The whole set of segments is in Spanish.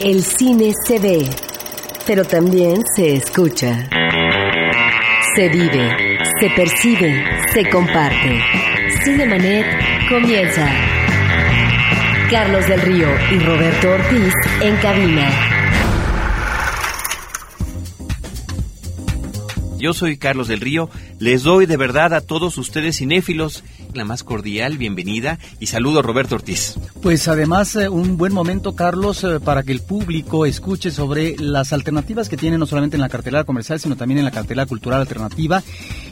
El cine se ve, pero también se escucha. Se vive, se percibe, se comparte. Cinemanet comienza. Carlos del Río y Roberto Ortiz en cabina. Yo soy Carlos del Río. Les doy de verdad a todos ustedes cinéfilos la más cordial bienvenida y saludo a Roberto Ortiz. Pues además eh, un buen momento, Carlos, eh, para que el público escuche sobre las alternativas que tiene no solamente en la cartelera comercial, sino también en la cartelera cultural alternativa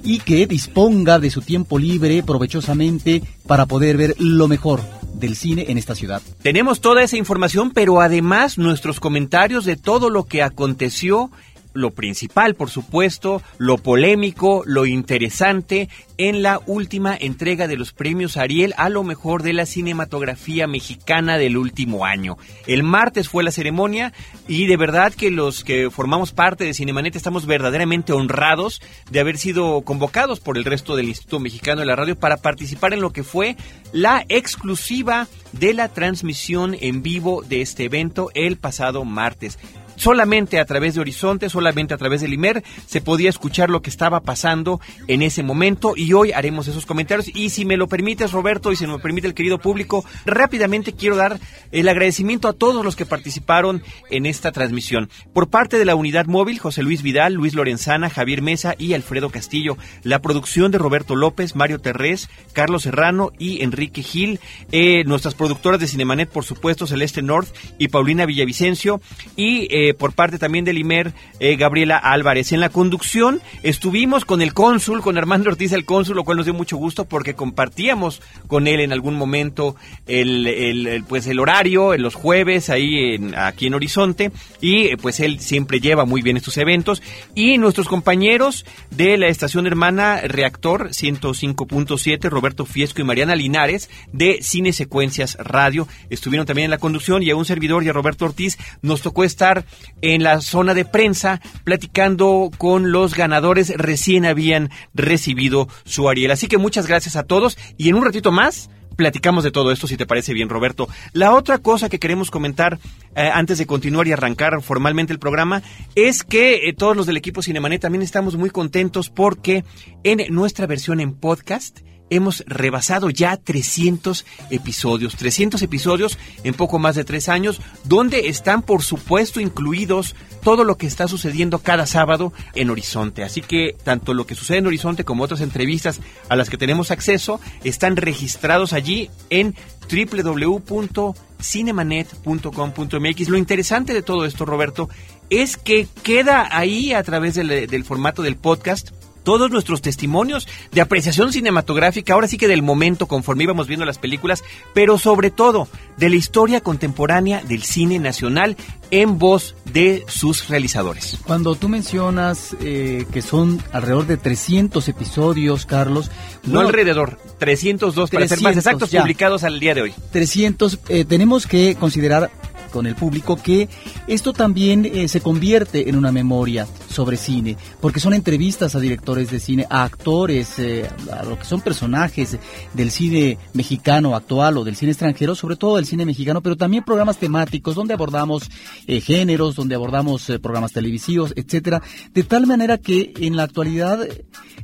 y que disponga de su tiempo libre provechosamente para poder ver lo mejor del cine en esta ciudad. Tenemos toda esa información, pero además nuestros comentarios de todo lo que aconteció lo principal, por supuesto, lo polémico, lo interesante en la última entrega de los premios Ariel a lo mejor de la cinematografía mexicana del último año. El martes fue la ceremonia y de verdad que los que formamos parte de Cinemanet estamos verdaderamente honrados de haber sido convocados por el resto del Instituto Mexicano de la Radio para participar en lo que fue la exclusiva de la transmisión en vivo de este evento el pasado martes solamente a través de Horizonte, solamente a través del IMER, se podía escuchar lo que estaba pasando en ese momento y hoy haremos esos comentarios. Y si me lo permites, Roberto, y si me permite el querido público, rápidamente quiero dar el agradecimiento a todos los que participaron en esta transmisión. Por parte de la unidad móvil, José Luis Vidal, Luis Lorenzana, Javier Mesa y Alfredo Castillo. La producción de Roberto López, Mario Terrés, Carlos Serrano y Enrique Gil. Eh, nuestras productoras de Cinemanet, por supuesto, Celeste North y Paulina Villavicencio. Y eh, eh, por parte también del IMER, eh, Gabriela Álvarez. En la conducción estuvimos con el cónsul, con Armando Ortiz, el cónsul, lo cual nos dio mucho gusto porque compartíamos con él en algún momento el, pues el horario, en los jueves, ahí en, aquí en Horizonte, y eh, pues él siempre lleva muy bien estos eventos. Y nuestros compañeros de la estación hermana Reactor 105.7, Roberto Fiesco y Mariana Linares, de Cine Secuencias Radio, estuvieron también en la conducción y a un servidor y a Roberto Ortiz nos tocó estar en la zona de prensa platicando con los ganadores recién habían recibido su Ariel. Así que muchas gracias a todos y en un ratito más platicamos de todo esto, si te parece bien, Roberto. La otra cosa que queremos comentar eh, antes de continuar y arrancar formalmente el programa es que eh, todos los del equipo Cinemanet también estamos muy contentos porque en nuestra versión en podcast hemos rebasado ya 300 episodios, 300 episodios en poco más de tres años, donde están por supuesto incluidos todo lo que está sucediendo cada sábado en Horizonte. Así que tanto lo que sucede en Horizonte como otras entrevistas a las que tenemos acceso están registrados allí en www.cinemanet.com.mx. Lo interesante de todo esto, Roberto, es que queda ahí a través del, del formato del podcast todos nuestros testimonios de apreciación cinematográfica, ahora sí que del momento conforme íbamos viendo las películas, pero sobre todo de la historia contemporánea del cine nacional en voz de sus realizadores. Cuando tú mencionas eh, que son alrededor de 300 episodios, Carlos... No alrededor, 302 para ser más exactos, publicados al día de hoy. 300, eh, tenemos que considerar con el público que esto también eh, se convierte en una memoria sobre cine, porque son entrevistas a directores de cine, a actores, eh, a lo que son personajes del cine mexicano actual o del cine extranjero, sobre todo del cine mexicano, pero también programas temáticos donde abordamos eh, géneros, donde abordamos programas televisivos, etcétera, de tal manera que en la actualidad,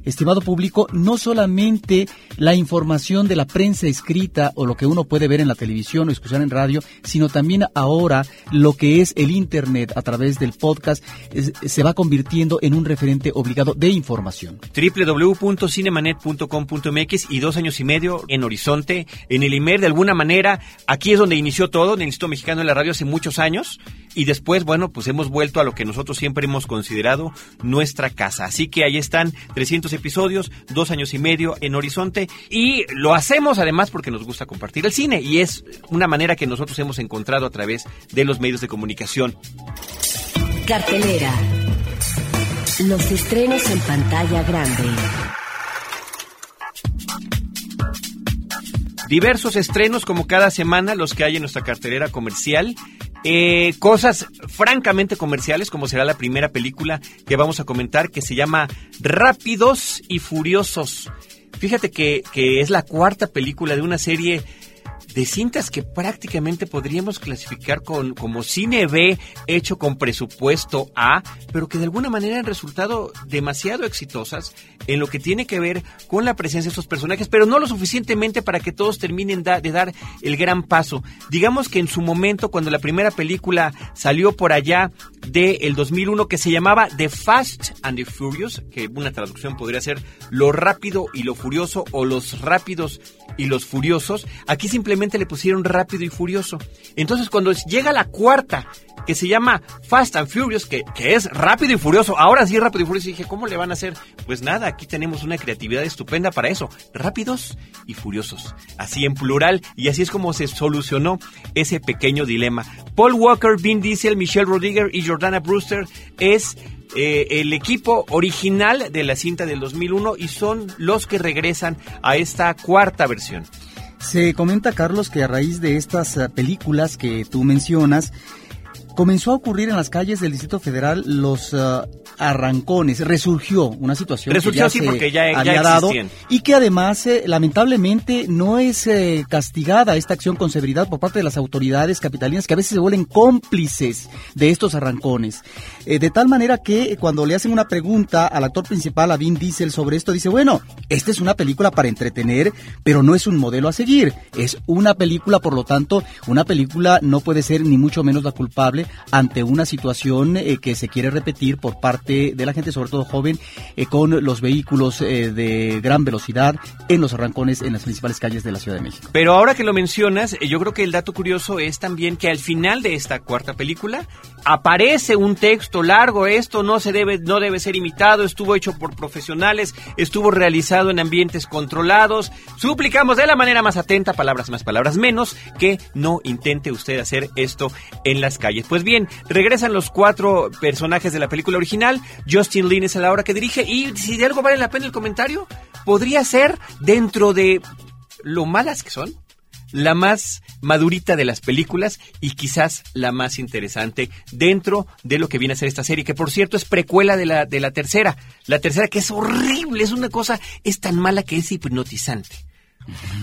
estimado público, no solamente la información de la prensa escrita o lo que uno puede ver en la televisión o escuchar en radio, sino también ahora ahora lo que es el Internet a través del podcast se va convirtiendo en un referente obligado de información. www.cinemanet.com.mx y dos años y medio en Horizonte, en el IMER de alguna manera, aquí es donde inició todo, en el Instituto Mexicano de la Radio hace muchos años y después, bueno, pues hemos vuelto a lo que nosotros siempre hemos considerado nuestra casa. Así que ahí están 300 episodios, dos años y medio en Horizonte y lo hacemos además porque nos gusta compartir el cine y es una manera que nosotros hemos encontrado a través de los medios de comunicación. Cartelera. Los estrenos en pantalla grande. Diversos estrenos como cada semana los que hay en nuestra cartelera comercial. Eh, cosas francamente comerciales como será la primera película que vamos a comentar que se llama Rápidos y Furiosos. Fíjate que, que es la cuarta película de una serie de cintas que prácticamente podríamos clasificar con, como cine B hecho con presupuesto A, pero que de alguna manera han resultado demasiado exitosas en lo que tiene que ver con la presencia de estos personajes, pero no lo suficientemente para que todos terminen de dar el gran paso. Digamos que en su momento, cuando la primera película salió por allá del el 2001, que se llamaba The Fast and the Furious, que una traducción podría ser Lo rápido y lo furioso o Los rápidos y los furiosos, aquí simplemente le pusieron rápido y furioso. Entonces cuando llega la cuarta, que se llama Fast and Furious, que, que es rápido y furioso, ahora sí rápido y furioso, dije, ¿cómo le van a hacer? Pues nada, aquí tenemos una creatividad estupenda para eso, rápidos y furiosos, así en plural, y así es como se solucionó ese pequeño dilema. Paul Walker, Vin Diesel, Michelle Rodriguez y Jordana Brewster es eh, el equipo original de la cinta del 2001 y son los que regresan a esta cuarta versión. Se comenta, Carlos, que a raíz de estas eh, películas que tú mencionas, comenzó a ocurrir en las calles del Distrito Federal los eh, arrancones, resurgió una situación que ya sí, porque ya, había dado y que además eh, lamentablemente no es eh, castigada esta acción con severidad por parte de las autoridades capitalinas que a veces se vuelven cómplices de estos arrancones. de tal manera que cuando le hacen una pregunta al actor principal, a Vin Diesel, sobre esto, dice, bueno, esta es una película para entretener, pero no es un modelo a seguir. Es una película, por lo tanto, una película no puede ser ni mucho menos la culpable ante una situación eh, que se quiere repetir por parte de la gente, sobre todo joven, eh, con los vehículos eh, de gran velocidad en los arrancones en las principales calles de la Ciudad de México. Pero ahora que lo mencionas, yo creo que el dato curioso es también que al final de esta cuarta película aparece un texto largo, esto no se debe no debe ser imitado, estuvo hecho por profesionales, estuvo realizado en ambientes controlados. Suplicamos de la manera más atenta, palabras más, palabras menos, que no intente usted hacer esto en las calles. Pues bien, regresan los cuatro personajes de la película original. Justin Lin es la hora que dirige. Y si de algo vale la pena el comentario, podría ser dentro de lo malas que son, la más madurita de las películas y quizás la más interesante dentro de lo que viene a ser esta serie, que por cierto es precuela de la, de la tercera. La tercera que es horrible, es una cosa, es tan mala que es hipnotizante.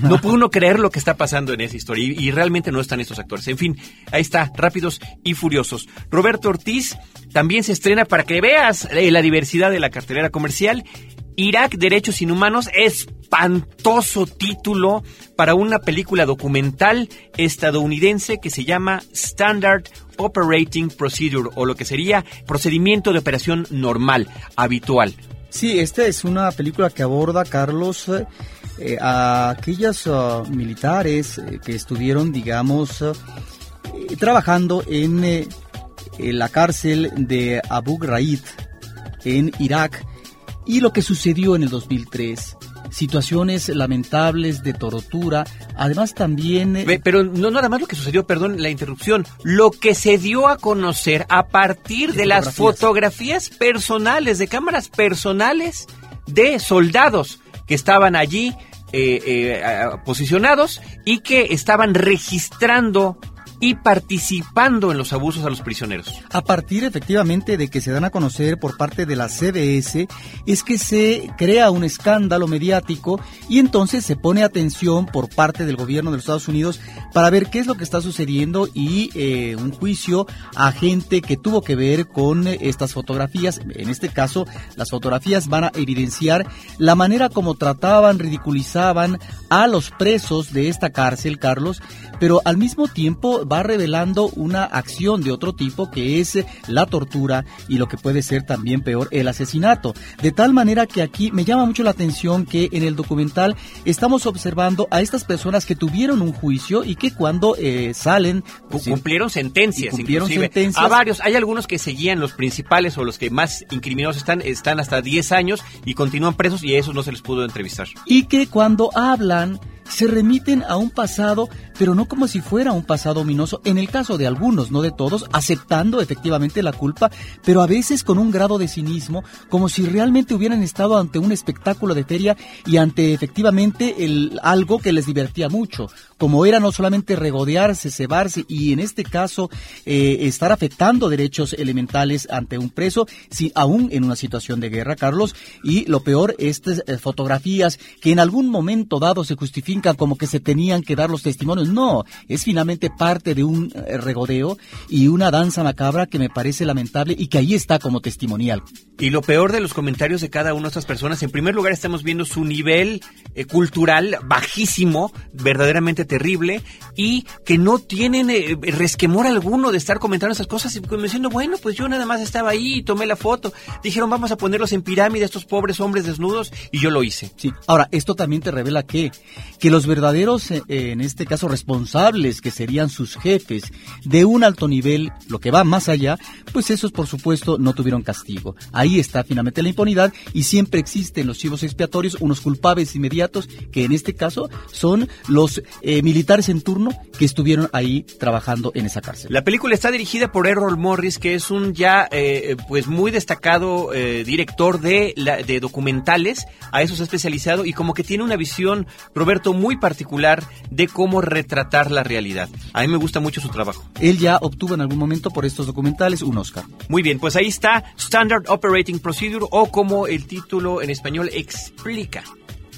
No puede uno creer lo que está pasando en esa historia y, realmente no están estos actores. En fin, ahí está, Rápidos y Furiosos. Roberto Ortiz también se estrena para que veas eh, la diversidad de la cartelera comercial. Irak, Derechos Inhumanos, espantoso título para una película documental estadounidense que se llama Standard Operating Procedure o lo que sería procedimiento de operación normal, habitual. Sí, esta es una película que aborda, Carlos, eh, a aquellos uh, militares eh, que estuvieron, digamos, eh, trabajando en, la cárcel de Abu Ghraib en Irak y lo que sucedió en el 2003 situaciones lamentables de tortura, además también... Pero no nada más lo que sucedió, perdón la interrupción, lo que se dio a conocer a partir de, las fotografías. personales, de cámaras personales de soldados que estaban allí eh, eh, posicionados y que estaban registrando y participando en los abusos a los prisioneros. A partir efectivamente de que se dan a conocer por parte de la CBS, es que se crea un escándalo mediático y entonces se pone atención por parte del gobierno de los Estados Unidos para ver qué es lo que está sucediendo y eh, un juicio a gente que tuvo que ver con estas fotografías. En este caso, las fotografías van a evidenciar la manera como trataban, ridiculizaban a los presos de esta cárcel, Carlos, pero al mismo tiempo va revelando una acción de otro tipo que es la tortura y lo que puede ser también peor, el asesinato. De tal manera que aquí me llama mucho la atención que en el documental estamos observando a estas personas que tuvieron un juicio y que cuando eh, salen... Pues, cumplieron sentencias, cumplieron sentencias. A varios, hay algunos que seguían los principales o los que más incriminados están, están hasta 10 años y continúan presos y a esos no se les pudo entrevistar. Y que cuando hablan se remiten a un pasado, pero no como si fuera un pasado ominoso, en el caso de algunos, no de todos, aceptando efectivamente la culpa, pero a veces con un grado de cinismo, como si realmente hubieran estado ante un espectáculo de feria y ante efectivamente el, algo que les divertía mucho, como era no solamente regodearse, cebarse y en este caso eh, estar afectando derechos elementales ante un preso, si, aún en una situación de guerra, Carlos, y lo peor, estas eh, fotografías que en algún momento dado se justifican como que se tenían que dar los testimonios. No, es finalmente parte de un eh, regodeo y una danza macabra que me parece lamentable y que ahí está como testimonial. Y lo peor de los comentarios de cada una de estas personas, en primer lugar estamos viendo su nivel cultural bajísimo, verdaderamente terrible, y que no tienen eh, resquemor alguno de estar comentando esas cosas y diciendo, bueno, pues yo nada más estaba ahí y tomé la foto. Dijeron, vamos a ponerlos en pirámide, estos pobres hombres desnudos, y yo lo hice. Sí, ahora, esto también te revela que, que los verdaderos, eh, en este caso, responsables, que serían sus jefes, de un alto nivel, lo que va más allá, pues esos, por supuesto, no tuvieron castigo. Ahí está finalmente la impunidad y siempre existen los chivos expiatorios, unos culpables inmediatos, que en este caso son los eh, militares en turno que estuvieron ahí trabajando en esa cárcel. La película está dirigida por Errol Morris, que es un ya eh, pues muy destacado eh, director de, de documentales, a eso se ha especializado y como que tiene una visión, Roberto, muy particular de cómo retratar la realidad. A mí me gusta mucho su trabajo. Él ya obtuvo en algún momento por estos documentales un Oscar. Muy bien, pues ahí está Standard Operating Procedure o como el título en español explica,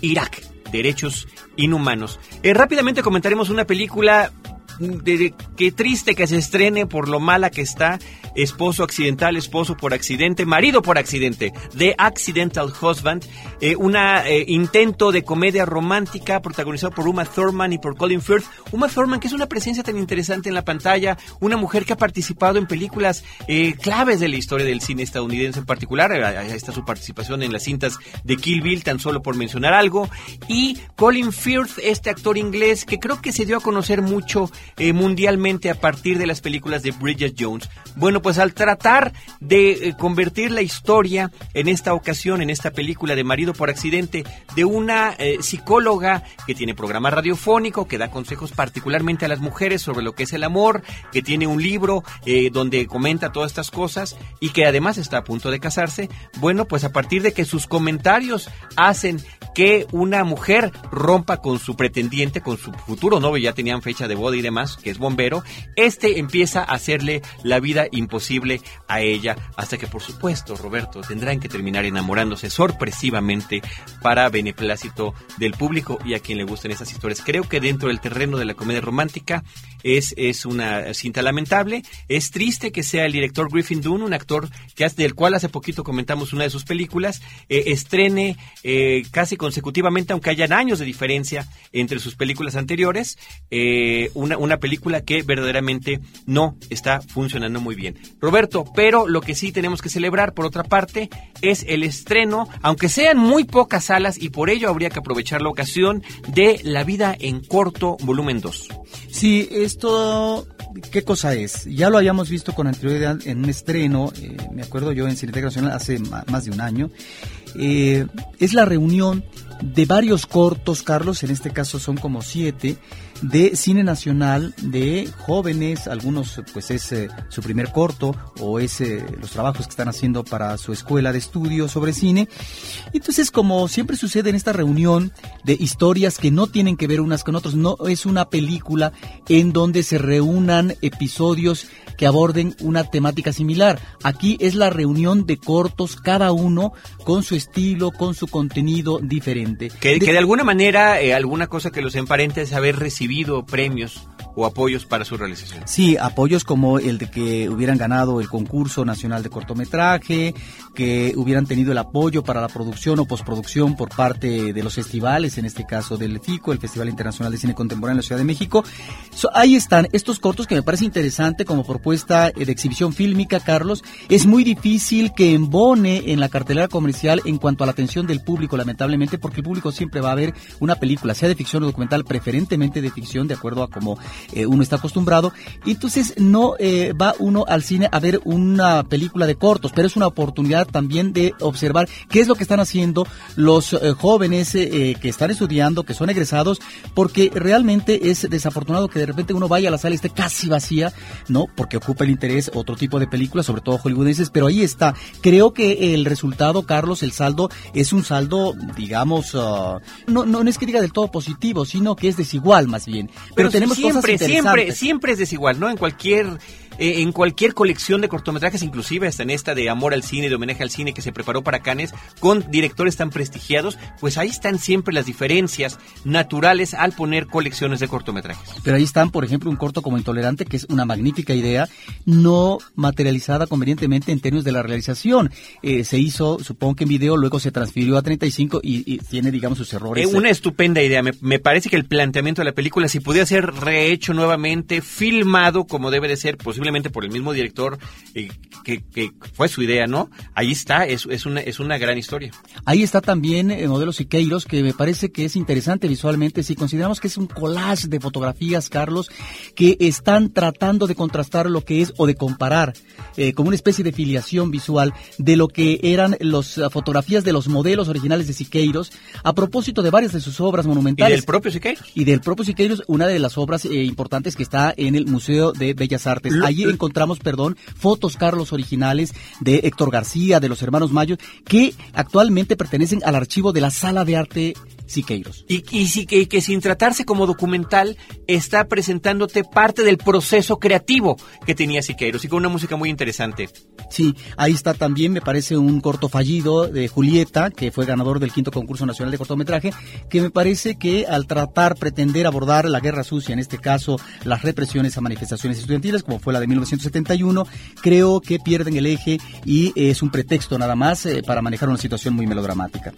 Irak, derechos inhumanos. Eh, rápidamente comentaremos una película de, qué triste que se estrene por lo mala que está esposo accidental, esposo por accidente, marido por accidente, The Accidental Husband, eh, un eh, intento de comedia romántica protagonizado por Uma Thurman y por Colin Firth. Uma Thurman, que es una presencia tan interesante en la pantalla, una mujer que ha participado en películas eh, claves de la historia del cine estadounidense en particular. Ahí está su participación en las cintas de Kill Bill, tan solo por mencionar algo. Y Colin Firth, este actor inglés que creo que se dio a conocer mucho mundialmente a partir de las películas de Bridget Jones. Bueno, pues al tratar de eh, convertir la historia en esta ocasión, en esta película de Marido por Accidente, de una eh, psicóloga que tiene programa radiofónico, que da consejos particularmente a las mujeres sobre lo que es el amor, que tiene un libro eh, donde comenta todas estas cosas y que además está a punto de casarse, bueno, pues a partir de que sus comentarios hacen que una mujer rompa con su pretendiente, con su futuro novio, ya tenían fecha de boda y demás, que es bombero, este empieza a hacerle la vida imposible a ella, hasta que por supuesto, Roberto, tendrán que terminar enamorándose sorpresivamente para beneplácito del público y a quien le gusten esas historias. Creo que dentro del terreno de la comedia romántica es, es una cinta lamentable, es triste que sea el director Griffin Dunne, un actor del cual hace poquito comentamos una de sus películas, eh, estrene eh, casi consecutivamente, aunque hayan años de diferencia entre sus películas anteriores, eh, una, una película que verdaderamente no está funcionando muy bien. Roberto, pero lo que sí tenemos que celebrar, por otra parte, es el estreno, aunque sean muy pocas salas, y por ello habría que aprovechar la ocasión de La vida en corto, volumen 2. Sí, esto, ¿qué cosa es? Ya lo habíamos visto con anterioridad en un estreno, eh, me acuerdo yo en Cineteca Nacional hace más de un año. Eh, es la reunión de varios cortos, Carlos, en este caso son como siete, de cine nacional de jóvenes, algunos pues es eh, su primer corto o es eh, los trabajos que están haciendo para su escuela de estudio sobre cine. Entonces, como siempre sucede en esta reunión de historias que no tienen que ver unas con otras, no es una película en donde se reúnan episodios que aborden una temática similar. Aquí es la reunión de cortos, cada uno con su estilo, con su contenido diferente. Que de, alguna manera, eh, alguna cosa que los emparente es haber recibido premios o apoyos para su realización. Sí, apoyos como el de que hubieran ganado el concurso nacional de cortometraje, que hubieran tenido el apoyo para la producción o postproducción por parte de los festivales, en este caso del FICO, el Festival Internacional de Cine Contemporáneo en la Ciudad de México. ahí están estos cortos que me parece interesante como propuesta de exhibición fílmica, Carlos. Es muy difícil que embone en la cartelera comercial en cuanto a la atención del público, lamentablemente, porque público siempre va a ver una película, sea de ficción o documental, preferentemente de ficción, de acuerdo a cómo eh, uno está acostumbrado. Y entonces no eh, va uno al cine a ver una película de cortos, pero es una oportunidad también de observar qué es lo que están haciendo los eh, jóvenes que están estudiando, que son egresados, porque realmente es desafortunado que de repente uno vaya a la sala y esté casi vacía, ¿no? Porque ocupa el interés otro tipo de películas, sobre todo hollywoodenses, pero ahí está. Creo que el resultado, Carlos, el saldo es un saldo, digamos, uh, no, no, es que diga del todo positivo, sino que es desigual más bien. Pero, tenemos siempre, cosas siempre, siempre es desigual, ¿no? En cualquier eh, en cualquier colección de cortometrajes, inclusive hasta en esta de Amor al Cine, de homenaje al cine que se preparó para Cannes, con directores tan prestigiados, pues ahí están siempre las diferencias naturales al poner colecciones de cortometrajes. Pero ahí están, por ejemplo, un corto como Intolerante, que es una magnífica idea, no materializada convenientemente en términos de la realización. Eh, se hizo, supongo que en video, luego se transfirió a 35 y, tiene, digamos, sus errores. Es una estupenda idea. Me, me, parece que el planteamiento de la película, si pudiera ser rehecho nuevamente, filmado como debe de ser, posiblemente por el mismo director, eh, que, que, fue su idea, ¿no? Ahí está, es, es, una, es una gran historia. Ahí está también el modelo Siqueiros, que me parece que es interesante visualmente. Si consideramos que es un collage de fotografías, Carlos, que están tratando de contrastar lo que es o de comparar eh, como una especie de filiación visual de lo que eran las fotografías de los modelos originales de Siqueiros a propósito de varias de sus obras monumentales. Y del propio Siqueiros. Y del propio Siqueiros, una de las obras eh, importantes que está en el Museo de Bellas Artes. Allí encontramos, perdón, fotos, Carlos, originales de Héctor García, de los hermanos Mayo, que actualmente pertenecen al archivo de la Sala de Arte Siqueiros. Y, y, que, que, sin tratarse como documental, está presentándote parte del proceso creativo que tenía Siqueiros y con una música muy interesante. Sí, ahí está también, me parece, un corto fallido de Julieta, que fue ganador del quinto concurso nacional de cortometraje, que me parece que al tratar, pretender abordar la guerra sucia, en este caso las represiones a manifestaciones estudiantiles, como fue la de 1971, creo que pierden el eje y es un pretexto nada más eh, para manejar una situación muy melodramática.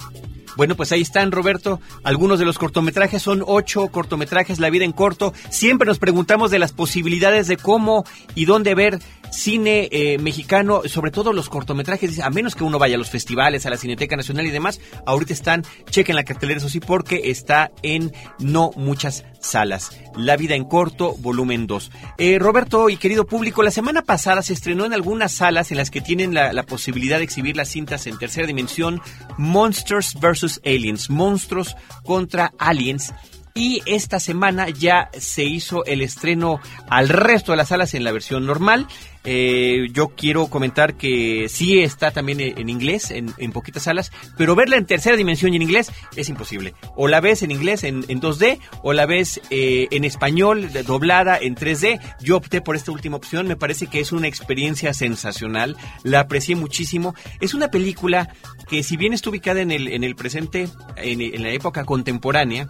Bueno, pues ahí están, Roberto. Algunos de los cortometrajes son ocho cortometrajes, La vida en corto. Siempre nos preguntamos de las posibilidades de cómo y dónde ver cine eh, mexicano, sobre todo los cortometrajes, a menos que uno vaya a los festivales, a la Cineteca Nacional y demás, ahorita están, chequen la cartelera, eso sí, porque está en no muchas salas. La vida en corto, volumen 2. Eh, Roberto y querido público, la semana pasada se estrenó en algunas salas en las que tienen la, la posibilidad de exhibir las cintas en tercera dimensión, Monsters vs. Aliens, monstruos contra aliens y esta semana ya se hizo el estreno al resto de las salas en la versión normal. Eh, yo quiero comentar que sí está también en inglés, en, poquitas salas, pero verla en tercera dimensión y en inglés es imposible. O la ves en inglés en, 2D, o la ves eh, en español doblada en 3D. Yo opté por esta última opción, me parece que es una experiencia sensacional, la aprecié muchísimo. Es una película que si bien está ubicada en el, en el presente, en la época contemporánea,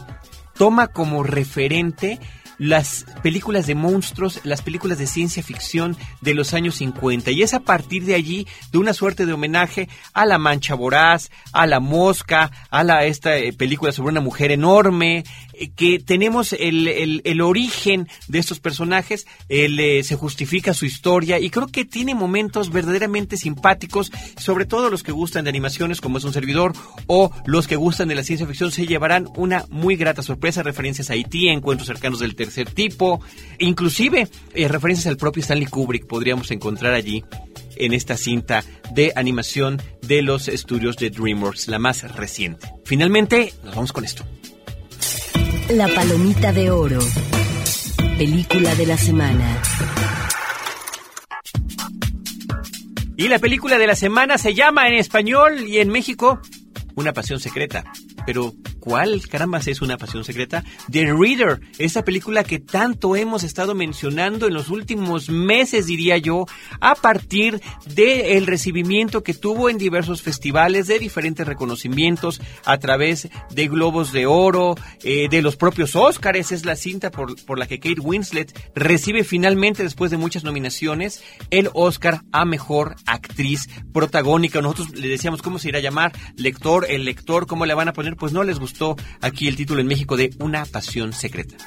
toma como referente las películas de monstruos, las películas de ciencia ficción de los años 50. Y es a partir de allí de una suerte de homenaje a La Mancha Voraz, a La Mosca, a la, esta eh, película sobre una mujer enorme, que tenemos el, el, origen de estos personajes, eh, se justifica su historia y creo que tiene momentos verdaderamente simpáticos, sobre todo los que gustan de animaciones como es un servidor o los que gustan de la ciencia ficción se llevarán una muy grata sorpresa, referencias a Haití, encuentros cercanos del tercer tipo, inclusive eh, referencias al propio Stanley Kubrick podríamos encontrar allí en esta cinta de animación de los estudios de DreamWorks, la más reciente. Finalmente, nos vamos con esto. La Palomita de Oro. Película de la semana. Y la película de la semana se llama en español y en México Una Pasión Secreta. Pero ¿Cuál caramba es una pasión secreta? The Reader, esa película que tanto hemos estado mencionando en los últimos meses, diría yo, a partir del recibimiento que tuvo en diversos festivales, de diferentes reconocimientos a través de Globos de Oro, eh, de los propios Oscars, es la cinta por, por la que Kate Winslet recibe finalmente, después de muchas nominaciones, el Oscar a Mejor Actriz Protagónica. Nosotros le decíamos cómo se irá a llamar, lector, el lector, cómo le van a poner, pues no les gustó aquí el título en México de Una pasión secreta.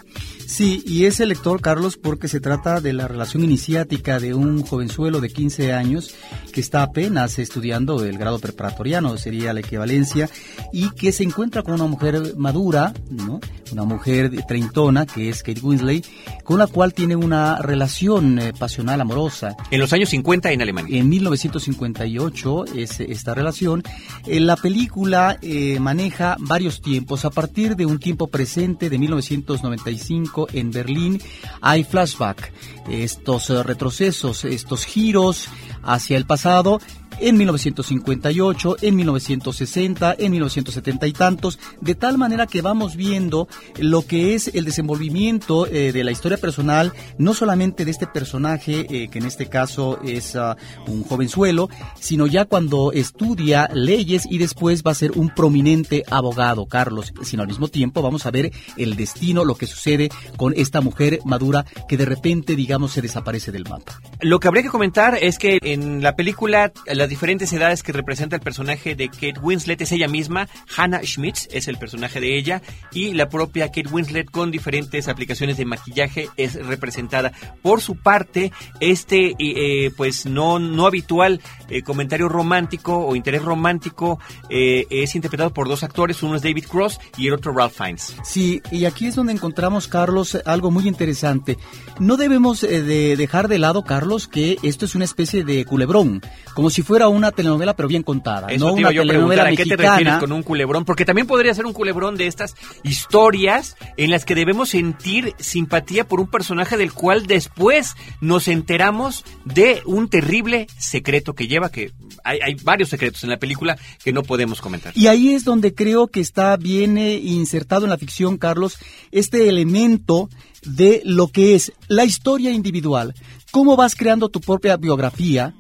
Sí, y es el lector, Carlos, porque se trata de la relación iniciática de un jovenzuelo de 15 años que está apenas estudiando el grado preparatoriano, sería la equivalencia, y que se encuentra con una mujer madura, ¿no? una mujer treintona, que es Kate Winslet, con la cual tiene una relación eh, pasional amorosa. En los años 50 en Alemania. En 1958 es esta relación. Eh, la película eh, maneja varios tiempos, a partir de un tiempo presente de 1995, en Berlín, hay flashback, estos eh, retrocesos, estos giros hacia el pasado en 1958, en 1960, en 1970 y tantos, de tal manera que vamos viendo lo que es el desenvolvimiento eh, de la historia personal, no solamente de este personaje, eh, que en este caso es uh, un jovenzuelo, sino ya cuando estudia leyes y después va a ser un prominente abogado, Carlos, sino al mismo tiempo vamos a ver el destino, lo que sucede con esta mujer madura que de repente, digamos, se desaparece del mapa. Lo que habría que comentar es que en la película las diferentes edades que representa el personaje de Kate Winslet es ella misma, Hannah Schmitz es el personaje de ella y la propia Kate Winslet con diferentes aplicaciones de maquillaje es representada. Por su parte, este eh, pues no, no habitual eh, comentario romántico o interés romántico eh, es interpretado por dos actores, uno es David Cross y el otro Ralph Fiennes. Sí, y aquí es donde encontramos, Carlos, algo muy interesante. No debemos de dejar de lado, Carlos, que esto es una especie de culebrón, como si fuera una telenovela pero bien contada, Eso no te una yo a telenovela preguntar, ¿a qué te refieres con un culebrón? Porque también podría ser un culebrón de estas historias en las que debemos sentir simpatía por un personaje del cual después nos enteramos de un terrible secreto que lleva, que hay, hay varios secretos en la película que no podemos comentar. Y ahí es donde creo que está bien eh, insertado en la ficción, Carlos, este elemento de lo que es la historia individual. Cómo vas creando tu propia biografía,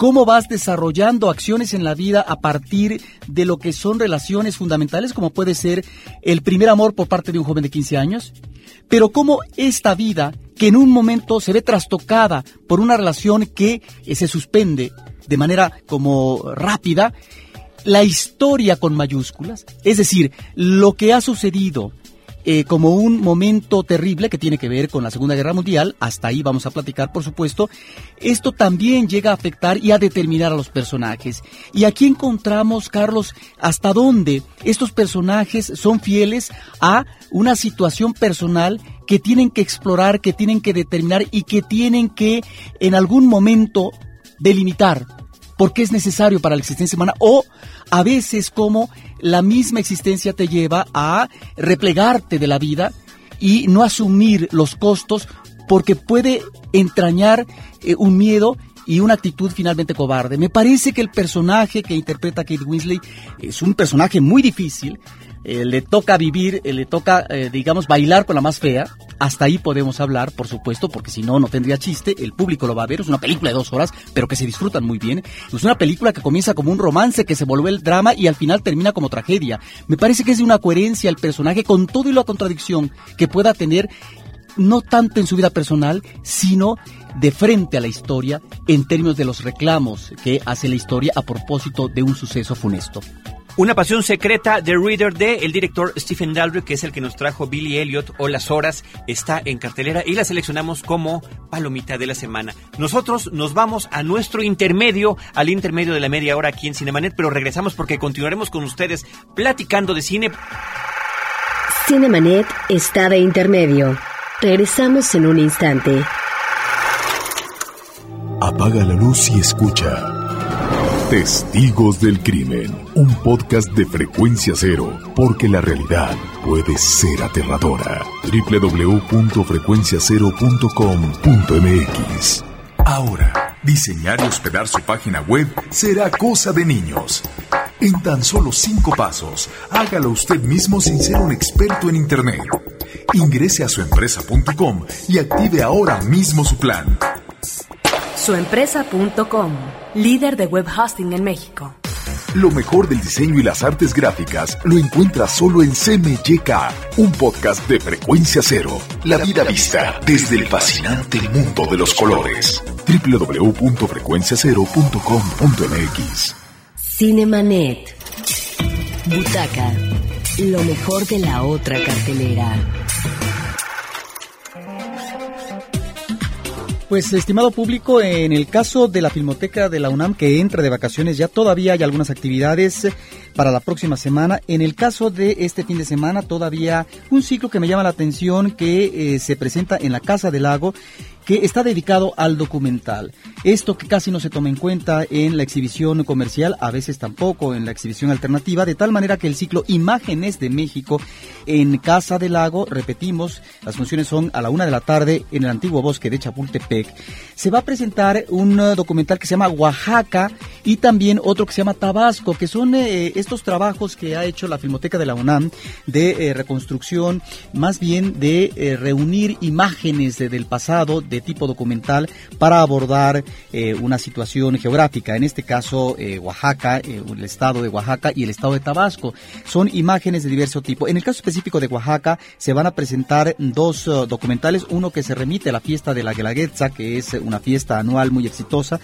cómo vas desarrollando acciones en la vida a partir de lo que son relaciones fundamentales, como puede ser el primer amor por parte de un joven de 15 años, pero cómo esta vida, que en un momento se ve trastocada por una relación que eh, se suspende de manera como rápida, la historia con mayúsculas, es decir, lo que ha sucedido eh, como un momento terrible que tiene que ver con la Segunda Guerra Mundial, hasta ahí vamos a platicar por supuesto, esto también llega a afectar y a determinar a los personajes. Y aquí encontramos, Carlos, hasta dónde estos personajes son fieles a una situación personal que tienen que explorar, que tienen que determinar y que tienen que en algún momento delimitar porque es necesario para la existencia humana o a veces como la misma existencia te lleva a replegarte de la vida y no asumir los costos porque puede entrañar eh, un miedo y una actitud finalmente cobarde. Me parece que el personaje que interpreta Kate Winslet es un personaje muy difícil. Eh, le toca vivir, eh, le toca, eh, digamos, bailar con la más fea. Hasta ahí podemos hablar, por supuesto, porque si no, no tendría chiste. El público lo va a ver. Es una película de dos horas, pero que se disfrutan muy bien. Es una película que comienza como un romance, que se vuelve el drama y al final termina como tragedia. Me parece que es de una coherencia el personaje con todo y la contradicción que pueda tener no tanto en su vida personal, sino de frente a la historia en términos de los reclamos que hace la historia a propósito de un suceso funesto. Una pasión secreta de Reader de el director Stephen Daldry, que es el que nos trajo Billy Elliot o Las Horas, está en cartelera y la seleccionamos como palomita de la semana. Nosotros nos vamos a nuestro intermedio, al intermedio de la media hora aquí en Cinemanet, pero regresamos porque continuaremos con ustedes platicando de cine. Cinemanet está de intermedio. Regresamos en un instante. Apaga la luz y escucha. Testigos del Crimen, un podcast de frecuencia cero, porque la realidad puede ser aterradora. www.frecuenciacero.com.mx Ahora, diseñar y hospedar su página web será cosa de niños. En tan solo cinco pasos, hágalo usted mismo sin ser un experto en Internet. Ingrese a suempresa.com y active ahora mismo su plan. Suempresa.com, líder de web hosting en México. Lo mejor del diseño y las artes gráficas lo encuentras solo en CMYK, un podcast de frecuencia cero. La vida vista desde el fascinante mundo de los colores. www.frecuenciacero.com.mx Cinemanet. Butaca. Lo mejor de la otra cartelera. Pues, estimado público, en el caso de la Filmoteca de la UNAM que entra de vacaciones, ya todavía hay algunas actividades eh, para la próxima semana. En el caso de este fin de semana, todavía un ciclo que me llama la atención que eh, se presenta en la Casa del Lago que está dedicado al documental. Esto que casi no se toma en cuenta en la exhibición comercial, a veces tampoco en la exhibición alternativa, de tal manera que el ciclo Imágenes de México en Casa del Lago, repetimos, las funciones son a la una de la tarde en el antiguo bosque de Chapultepec, se va a presentar un uh, documental que se llama Oaxaca y también otro que se llama Tabasco, que son eh, estos trabajos que ha hecho la Filmoteca de la UNAM de eh, reconstrucción, más bien de eh, reunir imágenes del pasado de tipo documental para abordar una situación geográfica, en este caso Oaxaca, el estado de Oaxaca y el estado de Tabasco. Son imágenes de diverso tipo. En el caso específico de Oaxaca se van a presentar dos documentales, uno que se remite a la fiesta de la Guelaguetza, que es una fiesta anual muy exitosa,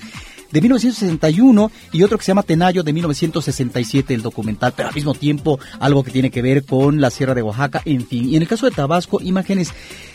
de 1961 y otro que se llama Tenayo de 1967, el documental, pero al mismo tiempo algo que tiene que ver con la Sierra de Oaxaca, en fin. Y en el caso de Tabasco, imágenes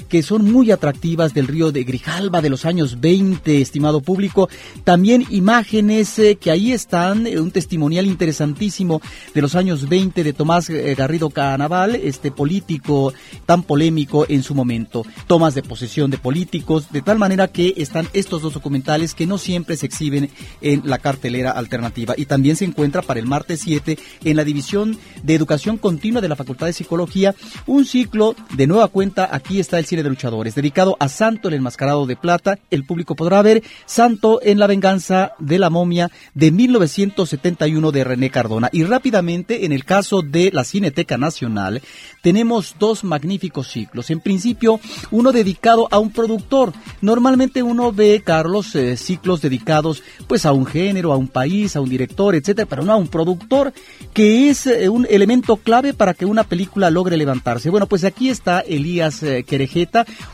que son muy atractivas del río de Grijalba de los años 20, estimado público. También imágenes eh, que ahí están, eh, un testimonial interesantísimo de los años 20 de Tomás eh, Garrido Canaval, este político tan polémico en su momento. Tomas de posesión de políticos, de tal manera que están estos dos documentales que no siempre se exhiben en la cartelera alternativa. Y también se encuentra para el martes 7 en la División de Educación Continua de la Facultad de Psicología un ciclo de nueva cuenta. Aquí está el cine de luchadores, dedicado a Santo el enmascarado de plata. El público podrá ver Santo en la venganza de la momia de 1971 de René Cardona. Y rápidamente, en el caso de la Cineteca Nacional, tenemos dos magníficos ciclos. En principio, uno dedicado a un productor. Normalmente uno ve, Carlos, eh, ciclos dedicados pues a un género, a un país, a un director, etcétera, pero no a un productor, que es eh, un elemento clave para que una película logre levantarse. Bueno, pues aquí está Elías eh,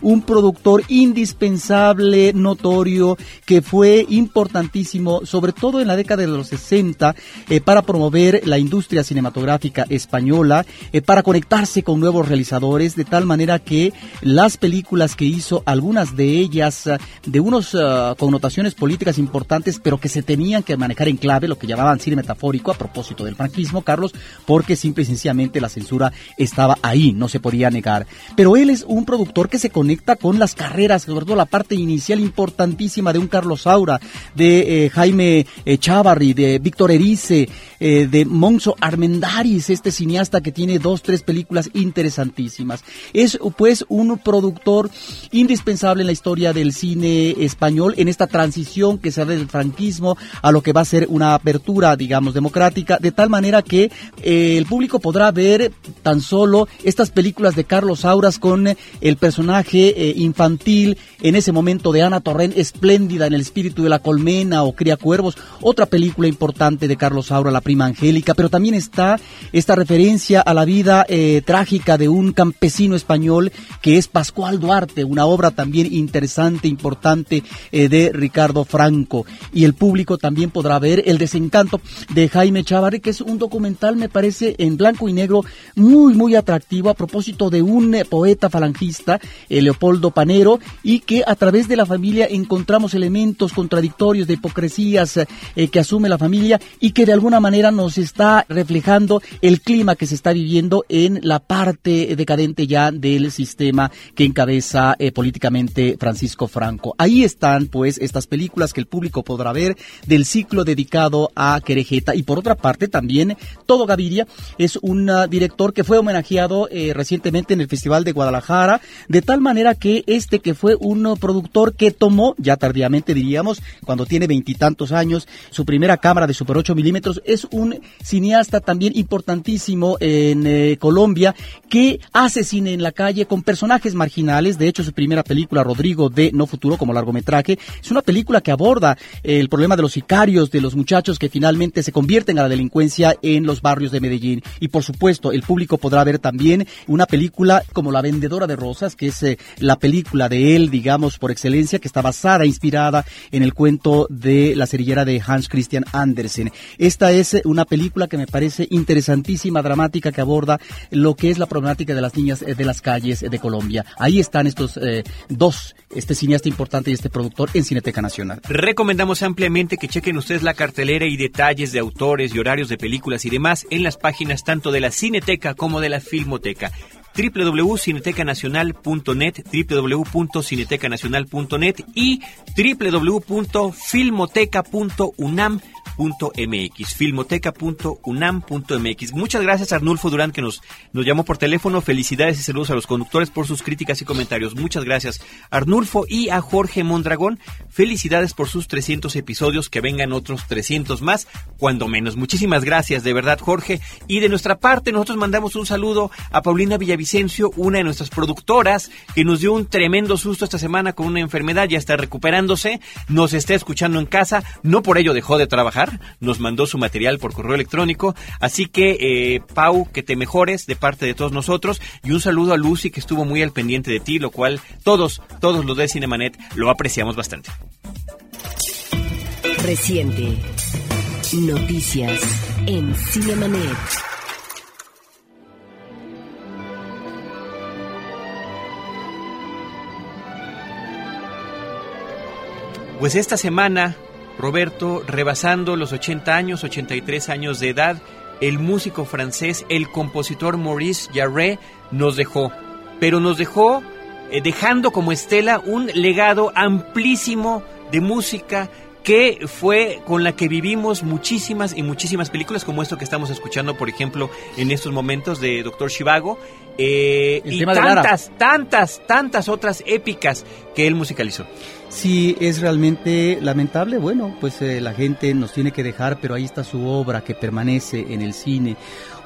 un productor indispensable, notorio, que fue importantísimo, sobre todo en la década de los 60, eh, para promover la industria cinematográfica española, para conectarse con nuevos realizadores, de tal manera que las películas que hizo, algunas de ellas de unas connotaciones políticas importantes, pero que se tenían que manejar en clave, lo que llamaban cine metafórico, a propósito del franquismo, Carlos, porque simple y sencillamente la censura estaba ahí, no se podía negar. Pero él es un productor que se conecta con las carreras, sobre todo la parte inicial importantísima de un Carlos Saura, de eh, Jaime eh, Chavarri, de Víctor Erice, eh, de Monzo Armendaris, este cineasta que tiene dos, tres películas interesantísimas. Es pues un productor indispensable en la historia del cine español, en esta transición que se da del franquismo a lo que va a ser una apertura, digamos, democrática, de tal manera que el público podrá ver tan solo estas películas de Carlos Sauras con el personaje eh, infantil en ese momento de Ana Torren, espléndida en el espíritu de la colmena o Cría Cuervos, otra película importante de Carlos Saura, La Prima Angélica, pero también está esta referencia a la vida eh, trágica de un campesino español que es Pascual Duarte, una obra también interesante, importante eh, de Ricardo Franco. Y el público también podrá ver El desencanto de Jaime Chavarri, que es un documental, me parece, en blanco y negro, muy, muy atractivo a propósito de un poeta falangista eh, Leopoldo Panero, y que a través de la familia encontramos elementos contradictorios de hipocresías eh, que asume la familia y que de alguna manera nos está reflejando el clima que se está viviendo en la parte decadente ya del sistema que encabeza eh, políticamente Francisco Franco. Ahí están pues estas películas que el público podrá ver del ciclo dedicado a Querejeta y por otra parte también Todo Gaviria es un director que fue homenajeado recientemente en el Festival de Guadalajara de tal manera que este que fue un productor que tomó, ya tardíamente diríamos, cuando tiene veintitantos años, su primera cámara de Super 8 milímetros, es un cineasta también importantísimo en eh, Colombia que hace cine en la calle con personajes marginales. De hecho, su primera película, Rodrigo de No Futuro, como largometraje, es una película que aborda el problema de los sicarios, de los muchachos que finalmente se convierten a la delincuencia en los barrios de Medellín. Y por supuesto, el público podrá ver también una película como La Vendedora de Rosas, que es eh, la película de él, digamos, por excelencia, que está basada, inspirada en el cuento de la cerillera de Hans Christian Andersen. Esta es eh, una película que me parece interesantísima, dramática, que aborda lo que es la problemática de las niñas eh, de las calles de Colombia. Ahí están estos dos, este cineasta importante y este productor en Cineteca Nacional. Recomendamos ampliamente que chequen ustedes la cartelera y detalles de autores y horarios de películas y demás en las páginas tanto de la Cineteca como de la Filmoteca. www.cinetecanacional.net, www.cinetecanacional.net y www.filmoteca.unam filmoteca.unam.mx, filmoteca.unam.mx. Muchas gracias Arnulfo Durán que nos, nos llamó por teléfono. Felicidades y saludos a los conductores por sus críticas y comentarios. Muchas gracias Arnulfo y a Jorge Mondragón. Felicidades por sus 300 episodios, que vengan otros 300 más, cuando menos. Muchísimas gracias de verdad Jorge. Y de nuestra parte nosotros mandamos un saludo a Paulina Villavicencio, una de nuestras productoras, que nos dio un tremendo susto esta semana con una enfermedad, ya está recuperándose, nos está escuchando en casa, no por ello dejó de trabajar, nos mandó su material por correo electrónico, así que eh, Pau, que te mejores de parte de todos nosotros y un saludo a Lucy que estuvo muy al pendiente de ti, lo cual todos, todos los de Cinemanet lo apreciamos bastante. Reciente. Noticias en Cinemanet. Pues esta semana, Roberto, rebasando los 80 años, 83 años de edad, el músico francés, el compositor Maurice Jarre, nos dejó. Pero nos dejó eh, dejando como estela un legado amplísimo de música que fue con la que vivimos muchísimas y muchísimas películas como esto que estamos escuchando, por ejemplo, en estos momentos de Doctor Shivago, eh, y tantas, tantas, tantas otras épicas que él musicalizó. Sí, es realmente lamentable. Bueno, pues eh, la gente nos tiene que dejar, pero ahí está su obra que permanece en el cine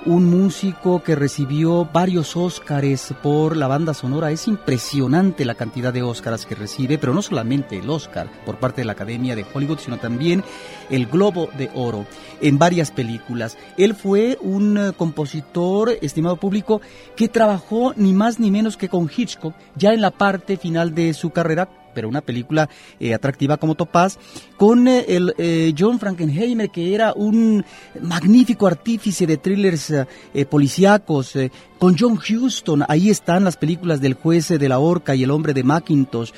un músico que recibió varios Óscares por la banda sonora. Es impresionante la cantidad de Óscares que recibe, pero no solamente el Óscar por parte de la Academia de Hollywood, sino también el Globo de Oro en varias películas. Él fue un eh, compositor, estimado público, que trabajó ni más ni menos que con Hitchcock ya en la parte final de su carrera pero una película eh, atractiva como Topaz, con eh, el eh, John Frankenheimer, que era un magnífico artífice de thrillers policíacos, con John Huston, ahí están las películas del juez de la horca y el hombre de Macintosh,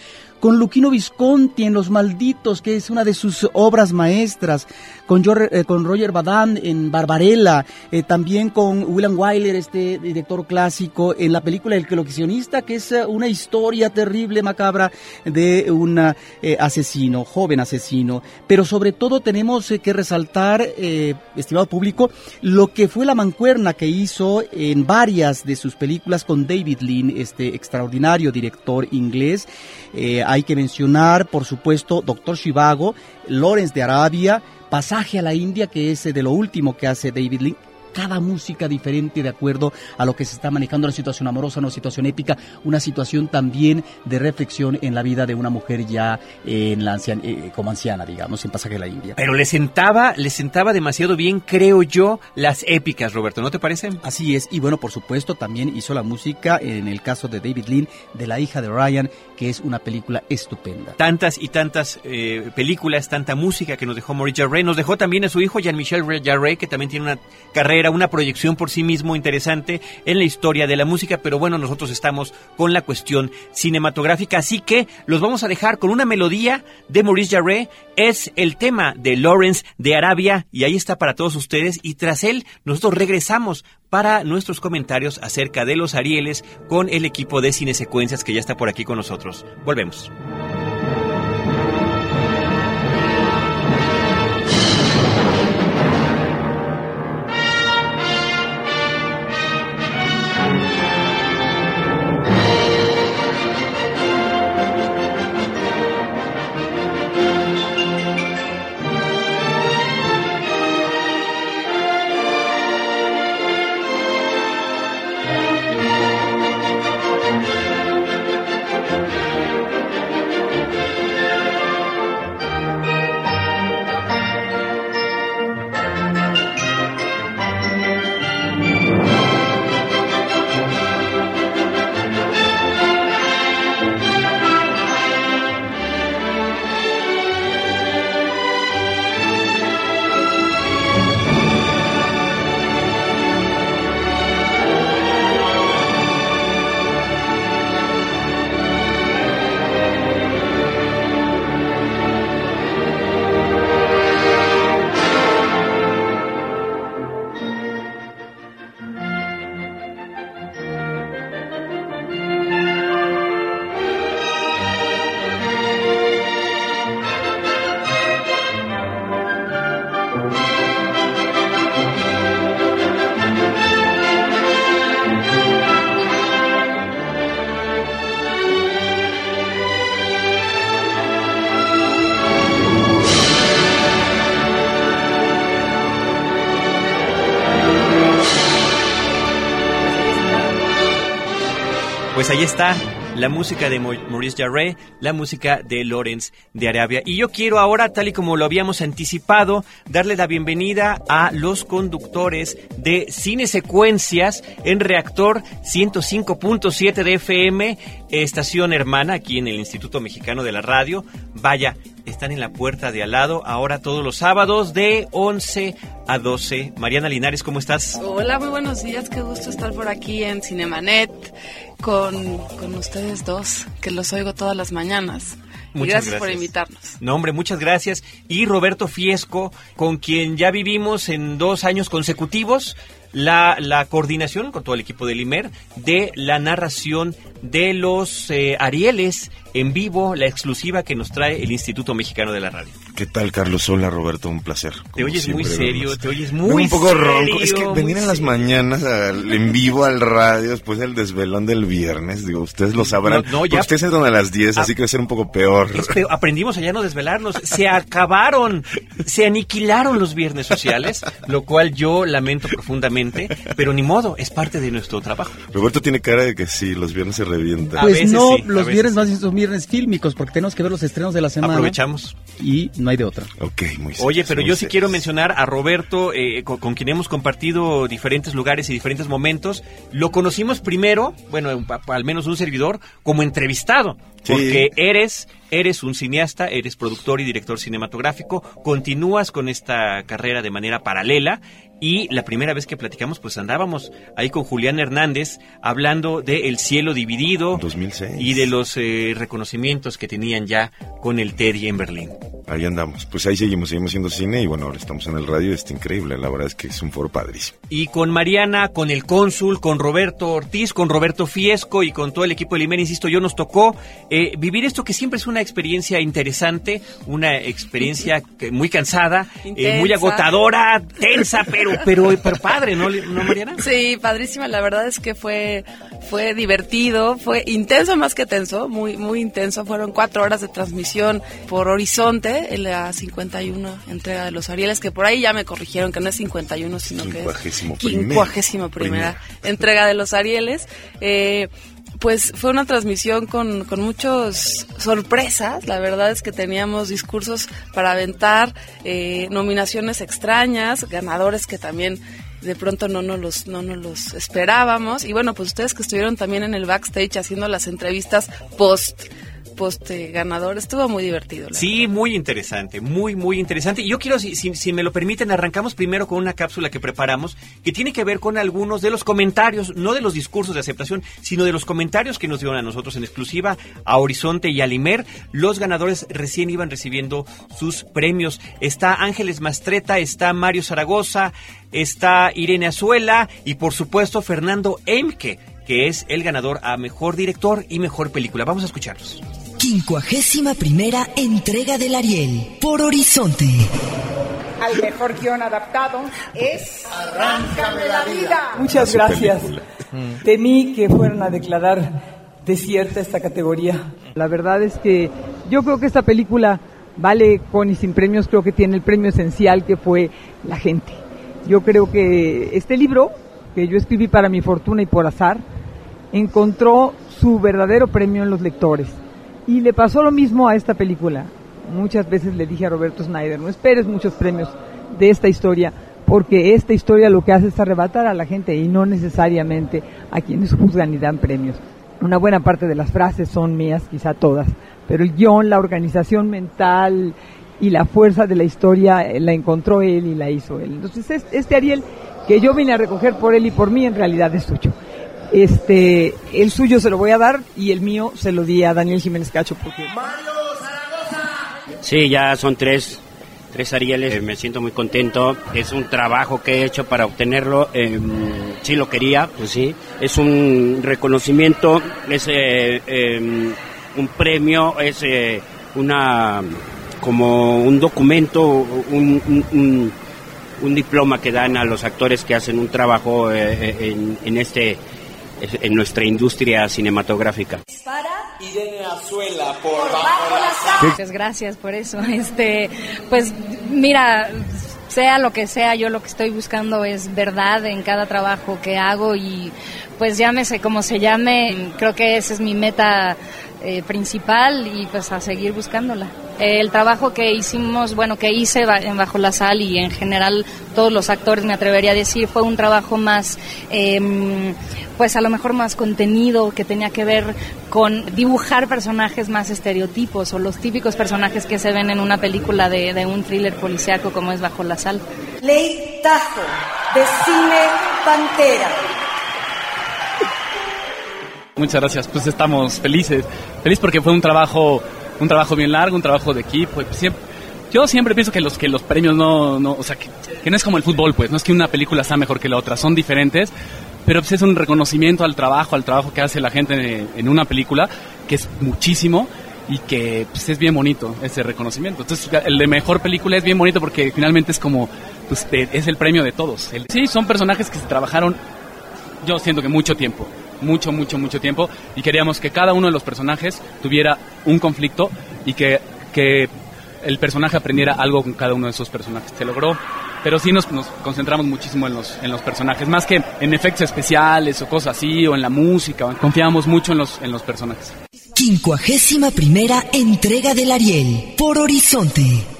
con Luquino Visconti en Los Malditos, que es una de sus obras maestras, con, eh, con Roger Badan en Barbarella, eh, también con William Wyler, este director clásico, en la película El coleccionista, que es eh, una historia terrible, macabra, de un asesino, joven asesino. Pero sobre todo tenemos que resaltar, estimado público, lo que fue la mancuerna que hizo en varias de sus películas con David Lean, este extraordinario director inglés. Hay que mencionar, por supuesto, Doctor Shivago, Lawrence de Arabia, Pasaje a la India, que es de lo último que hace David Lynch cada música diferente de acuerdo a lo que se está manejando, una situación amorosa, una situación épica, una situación también de reflexión en la vida de una mujer ya en la eh, como anciana, digamos, en Pasaje de la India. Pero le sentaba, le sentaba demasiado bien, creo yo, las épicas, Roberto, ¿no te parece? Así es, y bueno, por supuesto, también hizo la música en el caso de David Lynn, de la hija de Ryan, que es una película estupenda. Tantas y tantas eh, películas, tanta música que nos dejó Maurice Jarre, nos dejó también a su hijo Jean-Michel Jarre, que también tiene una carrera una proyección por sí mismo interesante en la historia de la música, pero bueno, nosotros estamos con la cuestión cinematográfica, así que los vamos a dejar con una melodía de Maurice Jarre, es el tema de Lawrence de Arabia y ahí está para todos ustedes y tras él nosotros regresamos para nuestros comentarios acerca de los Arieles con el equipo de Cine Secuencias que ya está por aquí con nosotros. Volvemos. Pues ahí está la música de Maurice Jarre, la música de Lawrence de Arabia. Y yo quiero ahora, tal y como lo habíamos anticipado, darle la bienvenida a los conductores de Cine Secuencias en Reactor 105.7 de FM, estación hermana aquí en el Instituto Mexicano de la Radio. Vaya, están en la puerta de al lado, ahora todos los sábados de 11 a 12. Mariana Linares, ¿cómo estás? Hola, muy buenos días, qué gusto estar por aquí en Cinemanet con, con ustedes dos, que los oigo todas las mañanas. Muchas gracias, por invitarnos. No, hombre, muchas gracias. Y Roberto Fiesco, con quien ya vivimos en dos años consecutivos la, la coordinación con todo el equipo del IMER de la narración de los eh, Arieles en vivo, la exclusiva que nos trae el Instituto Mexicano de la Radio. ¿Qué tal, Carlos? Hola, Roberto, un placer. Te oyes muy serio, te oyes muy Un poco ronco. Es que venir en las mañanas en vivo al radio después del desvelón del viernes, digo, ustedes lo sabrán. No, ya, ustedes entran a las 10, así que va a ser un poco peor. Aprendimos allá no desvelarnos. Se acabaron, se aniquilaron los viernes sociales, lo cual yo lamento profundamente, pero ni modo, es parte de nuestro trabajo. Roberto tiene cara de que sí, los viernes se revientan. Pues no, los viernes más son viernes fílmicos, porque tenemos que ver los estrenos de la semana. Aprovechamos. Y no hay de otra. Ok, muy Oye, pero yo sí quiero mencionar a Roberto, eh, con, quien hemos compartido diferentes lugares y diferentes momentos. Lo conocimos primero, bueno, al menos un servidor, como entrevistado. Porque eres, eres un cineasta, eres productor y director cinematográfico, continúas con esta carrera de manera paralela y la primera vez que platicamos, pues andábamos ahí con Julián Hernández hablando de El cielo dividido 2006. y de los eh, reconocimientos que tenían ya con el Teddy en Berlín. Ahí andamos. Pues ahí seguimos, seguimos haciendo cine y bueno, ahora estamos en el radio, está increíble. La verdad es que es un foro padrísimo. Y con Mariana, con el cónsul, con Roberto Ortiz, con Roberto Fiesco y con todo el equipo de Limer, insisto, yo nos tocó eh, vivir esto que siempre es una experiencia interesante, una experiencia muy cansada, eh, muy agotadora, tensa, pero pero, pero padre, ¿no, ¿no, Mariana? Sí, padrísima. La verdad es que fue, fue divertido, fue intenso más que tenso, muy, muy intenso. Fueron cuatro horas de transmisión por Horizonte, en la 51 entrega de los Arieles, que por ahí ya me corrigieron que no es 51, sino que es quincuagésimo primera, entrega de los Arieles. Eh, pues fue una transmisión con, con muchas sorpresas. La verdad es que teníamos discursos para aventar, eh, nominaciones extrañas, ganadores que también de pronto no nos los, no nos los esperábamos. Y bueno, pues ustedes que estuvieron también en el backstage haciendo las entrevistas post poste ganador. Estuvo muy divertido. Sí, muy interesante, muy, muy interesante. Y yo quiero, si, si, me lo permiten, arrancamos primero con una cápsula que preparamos que tiene que ver con algunos de los comentarios, no de los discursos de aceptación, sino de los comentarios que nos dieron a nosotros en exclusiva, a Horizonte y a Limer. Los ganadores recién iban recibiendo sus premios. Está Ángeles Mastreta, está Mario Zaragoza, está Irene Azuela y por supuesto Fernando Emke que es el ganador a mejor director y mejor película. Vamos a escucharlos. Quincuagésima primera entrega del Ariel por Horizonte. Al mejor guion adaptado es Arráncame la vida. Muchas gracias. Temí que fueran a declarar desierta esta categoría. La verdad es que yo creo que esta película vale con y sin premios, creo que tiene el premio esencial que fue la gente. Yo creo que este libro, que yo escribí para mi fortuna y por azar, encontró su verdadero premio en los lectores. Y le pasó lo mismo a esta película. Muchas veces le dije a Roberto Snyder, no esperes muchos premios de esta historia, porque esta historia lo que hace es arrebatar a la gente y no necesariamente a quienes juzgan y dan premios. Una buena parte de las frases son mías, quizá todas, pero el guion, la organización mental y la fuerza de la historia eh, la encontró él y la hizo él. Entonces este Ariel que yo vine a recoger por él y por mí en realidad es suyo. Este, el suyo se lo voy a dar y el mío se lo di a Daniel Jiménez Cacho porque... Sí, ya son tres, tres Arieles, me siento muy contento. Es un trabajo que he hecho para obtenerlo. Eh, sí lo quería, pues sí. Es un reconocimiento, es eh, em, un premio, es eh, una como un documento, un, un, diploma que dan a los actores que hacen un trabajo en, en este en nuestra industria cinematográfica. Irene Azuela por Muchas gracias por eso. Este, pues mira, sea lo que sea, yo lo que estoy buscando es verdad en cada trabajo que hago y pues llámese como se llame, creo que esa es mi meta eh, principal y pues a seguir buscándola. El trabajo que hicimos, bueno, que hice en Bajo la Sal y en general todos los actores, me atrevería a decir, fue un trabajo más, em, pues a lo mejor más contenido, que tenía que ver con dibujar personajes más estereotipos o los típicos personajes que se ven en una película de, de un thriller policiaco como es Bajo la Sal. Ley Tajo, de Cine Pantera. Muchas gracias, pues estamos felices, feliz porque fue un trabajo, un trabajo bien largo, un trabajo de equipo. Siempre, yo siempre pienso que los que los premios no, no o sea, que, no es como el fútbol, pues, no es que una película sea mejor que la otra, son diferentes, pero pues es un reconocimiento al trabajo, al trabajo que hace la gente en, una película, que es muchísimo y que pues, es bien bonito ese reconocimiento. Entonces, el de mejor película es bien bonito porque finalmente es como, pues, es el premio de todos. sí, son personajes que se trabajaron, yo siento que mucho tiempo mucho, mucho, mucho tiempo y queríamos que cada uno de los personajes tuviera un conflicto y que, que el personaje aprendiera algo con cada uno de esos personajes. Se logró, pero sí nos, nos, concentramos muchísimo en los, en los personajes, más que en efectos especiales o cosas así, o en la música, confiábamos mucho en los, en los personajes. Quincuagésima primera entrega del Ariel por Horizonte.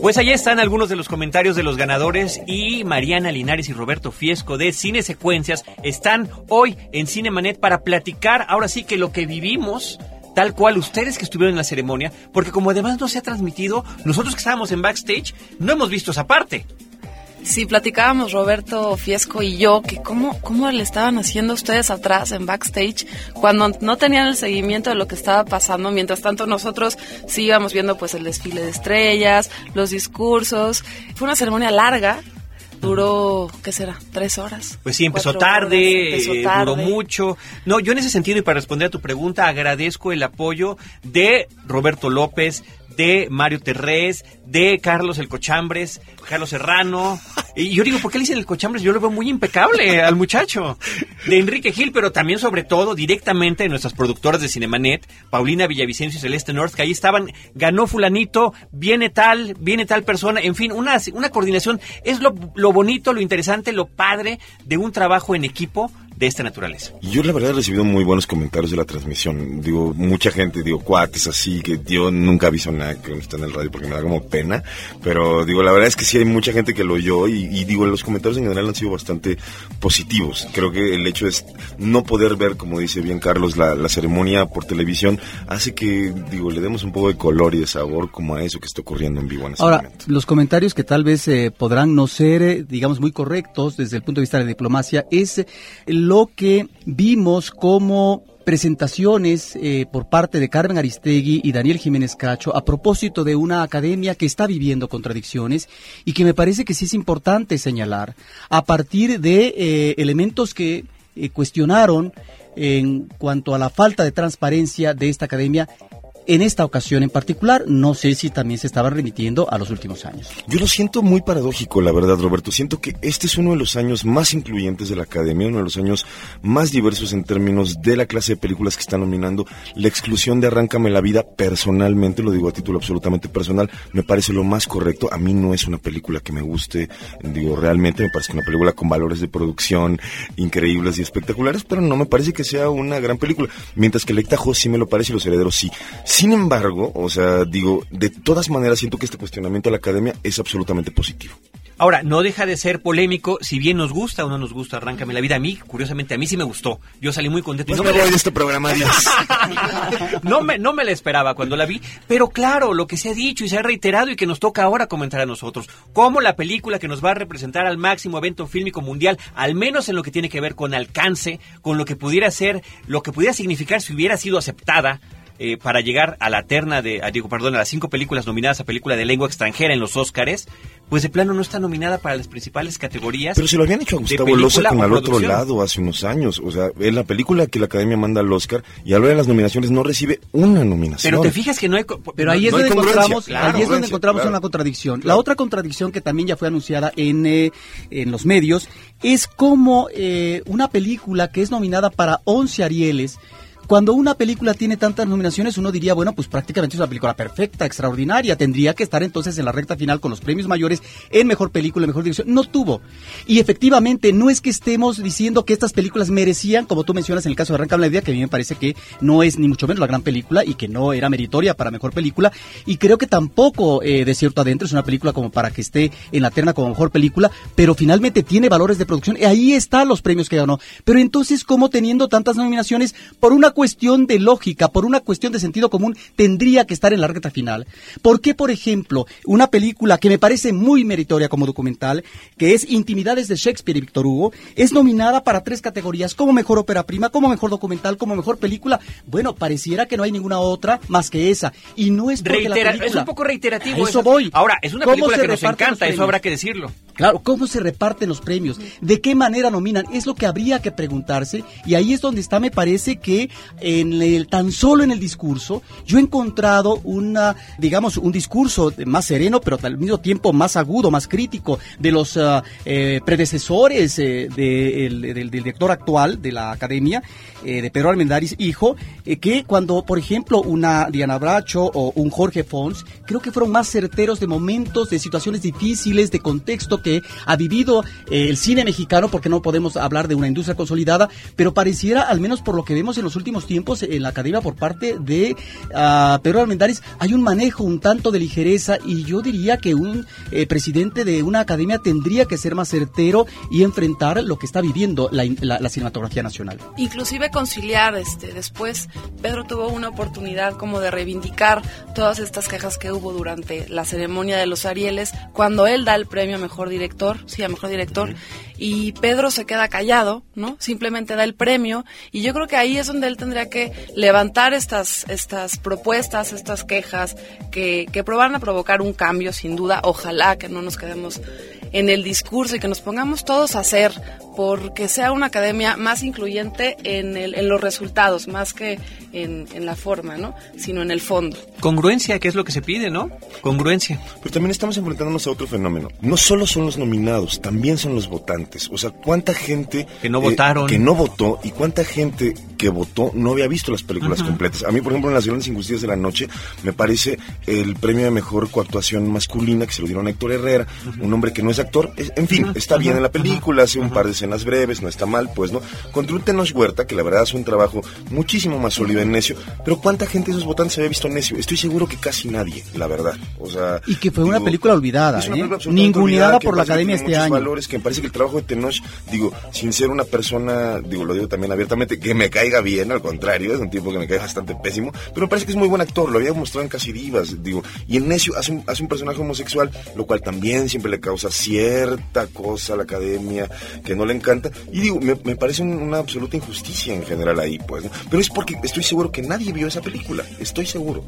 Pues ahí están algunos de los comentarios de los ganadores y Mariana Linares y Roberto Fiesco de Cine Secuencias están hoy en Cinemanet para platicar ahora sí que lo que vivimos tal cual ustedes que estuvieron en la ceremonia, porque como además no se ha transmitido, nosotros que estábamos en backstage no hemos visto esa parte. Sí, platicábamos Roberto Fiesco y yo que cómo, cómo le estaban haciendo ustedes atrás en backstage cuando no tenían el seguimiento de lo que estaba pasando. Mientras tanto nosotros sí íbamos viendo pues el desfile de estrellas, los discursos. Fue una ceremonia larga, duró, ¿qué será? ¿Tres horas? Pues sí, empezó tarde, empezó tarde, duró mucho. No, yo en ese sentido, y para responder a tu pregunta, agradezco el apoyo de Roberto López, de Mario Terrés, de Carlos El Cochambres, Carlos Serrano. Y yo digo, ¿por qué le dicen El Cochambres? Yo lo veo muy impecable al muchacho. De Enrique Gil, pero también sobre todo directamente de nuestras productoras de Cinemanet, Paulina Villavicencio y Celeste North, que ahí estaban, ganó fulanito, viene tal, viene tal persona, en fin, una, una coordinación. Es lo, lo bonito, lo interesante, lo padre de un trabajo en equipo de esta naturaleza. Yo la verdad he recibido muy buenos comentarios de la transmisión. Digo, mucha gente, digo, cuates así, que yo nunca aviso nada que está en el radio porque me da como pena. Pero digo, la verdad es que sí hay mucha gente que lo oyó y, digo, los comentarios en general han sido bastante positivos. Creo que el hecho es no poder ver, como dice bien Carlos, la, ceremonia por televisión hace que, digo, le demos un poco de color y de sabor como a eso que está ocurriendo en vivo en este Ahora, los comentarios que tal vez eh, podrán no ser, eh, digamos, muy correctos desde el punto de vista de la diplomacia es el lo que vimos como presentaciones eh, por parte de Carmen Aristegui y Daniel Jiménez Cacho a propósito de una academia que está viviendo contradicciones y que me parece que sí es importante señalar a partir de eh, elementos que eh, cuestionaron en cuanto a la falta de transparencia de esta academia en esta ocasión en particular. No sé si también se estaba remitiendo a los últimos años. Yo lo siento muy paradójico, la verdad, Roberto. Siento que este es uno de los años más incluyentes de la Academia, uno de los años más diversos en términos de la clase de películas que están nominando. La exclusión de Arráncame la vida, personalmente, lo digo a título absolutamente personal, me parece lo más correcto. A mí no es una película que me guste, digo, realmente me parece una película con valores de producción increíbles y espectaculares, pero no me parece que sea una gran película. Mientras que Lecta sí me lo parece y Los Herederos sí. Sin embargo, o sea, digo, de todas maneras siento que este cuestionamiento a la academia es absolutamente positivo. Ahora, no deja de ser polémico, si bien nos gusta o no nos gusta, arráncame la vida. A mí, curiosamente, a mí sí me gustó. Yo salí muy contento. Pues no me voy de este programa, Dios. no, me, no me la esperaba cuando la vi, pero claro, lo que se ha dicho y se ha reiterado y que nos toca ahora comentar a nosotros, como la película que nos va a representar al máximo evento fílmico mundial, al menos en lo que tiene que ver con alcance, con lo que pudiera ser, lo que pudiera significar si hubiera sido aceptada eh, para llegar a la terna de, digo, perdón, a las cinco películas nominadas a película de lengua extranjera en los Óscares, pues de plano no está nominada para las principales categorías. Pero se lo habían hecho a Gustavo Loza con al otro lado hace unos años. O sea, es la película que la Academia manda al Oscar y a lo de las nominaciones no recibe una nominación. Pero te fijas que no hay. Pero ahí es donde encontramos, ahí es donde encontramos una contradicción. La otra contradicción que también ya fue anunciada en, eh, en los medios es como eh, una película que es nominada para 11 Arieles Cuando una película tiene tantas nominaciones, uno diría, bueno, pues prácticamente es una película perfecta, extraordinaria, tendría que estar entonces en la recta final con los premios mayores en mejor película, mejor dirección. No tuvo. Y efectivamente, no es que estemos diciendo que estas películas merecían, como tú mencionas en el caso de Arranca la que a mí me parece que no es ni mucho menos la gran película y que no era meritoria para mejor película. Y creo que tampoco eh, Desierto Adentro es una película como para que esté en la terna como mejor película, pero finalmente tiene valores de producción y ahí están los premios que ganó. Pero entonces, ¿cómo teniendo tantas nominaciones, por una cuestión de lógica, por una cuestión de sentido común, tendría que estar en la recta final? ¿Por qué, por ejemplo, una película que me parece muy meritoria como documental, que es Intimidades de Shakespeare y Víctor Hugo, es nominada para tres categorías, como mejor ópera prima, como mejor documental, como mejor película? Bueno, pareciera que no hay ninguna otra más que esa. Y no es porque la película... Es un poco reiterativo. A eso voy. Ahora, es una película que nos encanta, eso habrá que decirlo. Claro, ¿cómo se reparten los premios? ¿De qué manera nominan? Es lo que habría que preguntarse y ahí es donde está, me parece que en el, tan solo en el discurso, yo he encontrado una, digamos, un discurso más sereno, pero al mismo tiempo más agudo, más crítico de los uh, eh, predecesores eh, de, el, del, del, director actual de la academia, eh, de Pedro Almendaris, hijo, eh, que cuando, por ejemplo, una Diana Bracho o un Jorge Fons, creo que fueron más certeros de momentos, de situaciones difíciles, de contexto que ha vivido eh, el cine mexicano, porque no podemos hablar de una industria consolidada, pero pareciera, al menos por lo que vemos en los últimos tiempos en la academia por parte de uh, Pedro Almendaris, hay un manejo un tanto de ligereza y yo diría que un presidente de una academia tendría que ser más certero y enfrentar lo que está viviendo la, la, la cinematografía nacional. Inclusive conciliar, este, después Pedro tuvo una oportunidad como de reivindicar todas estas quejas que hubo durante la ceremonia de los Arieles, cuando él da el premio a mejor director, sí, a mejor director, y Pedro se queda callado, ¿no? Simplemente da el premio, y yo creo que ahí es donde él tendría que levantar estas, estas propuestas, estas quejas, que, que a provocar un cambio, sin duda, ojalá que no nos quedemos en el discurso y que nos pongamos todos a hacer porque sea una academia más incluyente en, el, en los resultados, más que en, en, la forma, ¿no? Sino en el fondo. Congruencia, que es lo que se pide, ¿no? Congruencia. Pero también estamos enfrentándonos a otro fenómeno. No solo son los nominados, también son los votantes. O sea, ¿cuánta gente... Que no eh, votaron. Que no votó y cuánta gente que votó no había visto las películas uh -huh. completas. A mí, por ejemplo, en Las Grandes Injusticias de la Noche, me parece el premio de mejor coactuación masculina que se lo dieron a Héctor Herrera, uh -huh. un hombre que no es actor. Es, en fin, está bien en la película, hace un par de escenas breves, no está mal, pues, ¿no? Contra un Tenoch Huerta, que la verdad hace un trabajo muchísimo más sólido en Necio, pero ¿cuánta gente de esos votantes había visto Necio? Estoy seguro que casi nadie, la verdad. O sea, y que fue digo, una película olvidada, ¿eh? ninguneada por la academia este año. valores que me parece que el trabajo de Tenoch, digo, sin ser una persona, digo, lo digo también abiertamente, que me caiga bien, al contrario, es un tipo que me cae bastante pésimo, pero me parece que es muy buen actor, lo había mostrado en Casi Divas, digo, y en Necio hace un, hace un personaje homosexual, lo cual también siempre le causa cierta cosa a la academia que no le encanta, y digo, me, parece un, una absoluta injusticia en general ahí, pues, ¿no? pero es porque estoy seguro que nadie vio esa película, estoy seguro.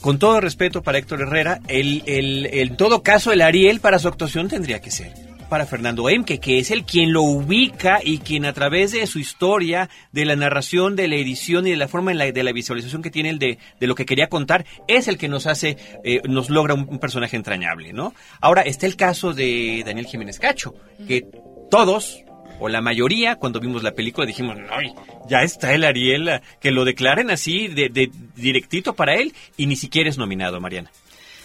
Con todo respeto para Héctor Herrera, el, el, el, en todo caso el Ariel para su actuación tendría que ser para Fernando Emke, que es el quien lo ubica y quien a través de su historia, de la narración, de la edición y de la forma en la, de la visualización que tiene el de, de lo que quería contar, es el que nos hace, eh, nos logra un, personaje entrañable, ¿no? Ahora está el caso de Daniel Jiménez Cacho, que todos, o la mayoría, cuando vimos la película dijimos, ¡ay! Ya está el Ariel, que lo declaren así de, de directito para él y ni siquiera es nominado, Mariana.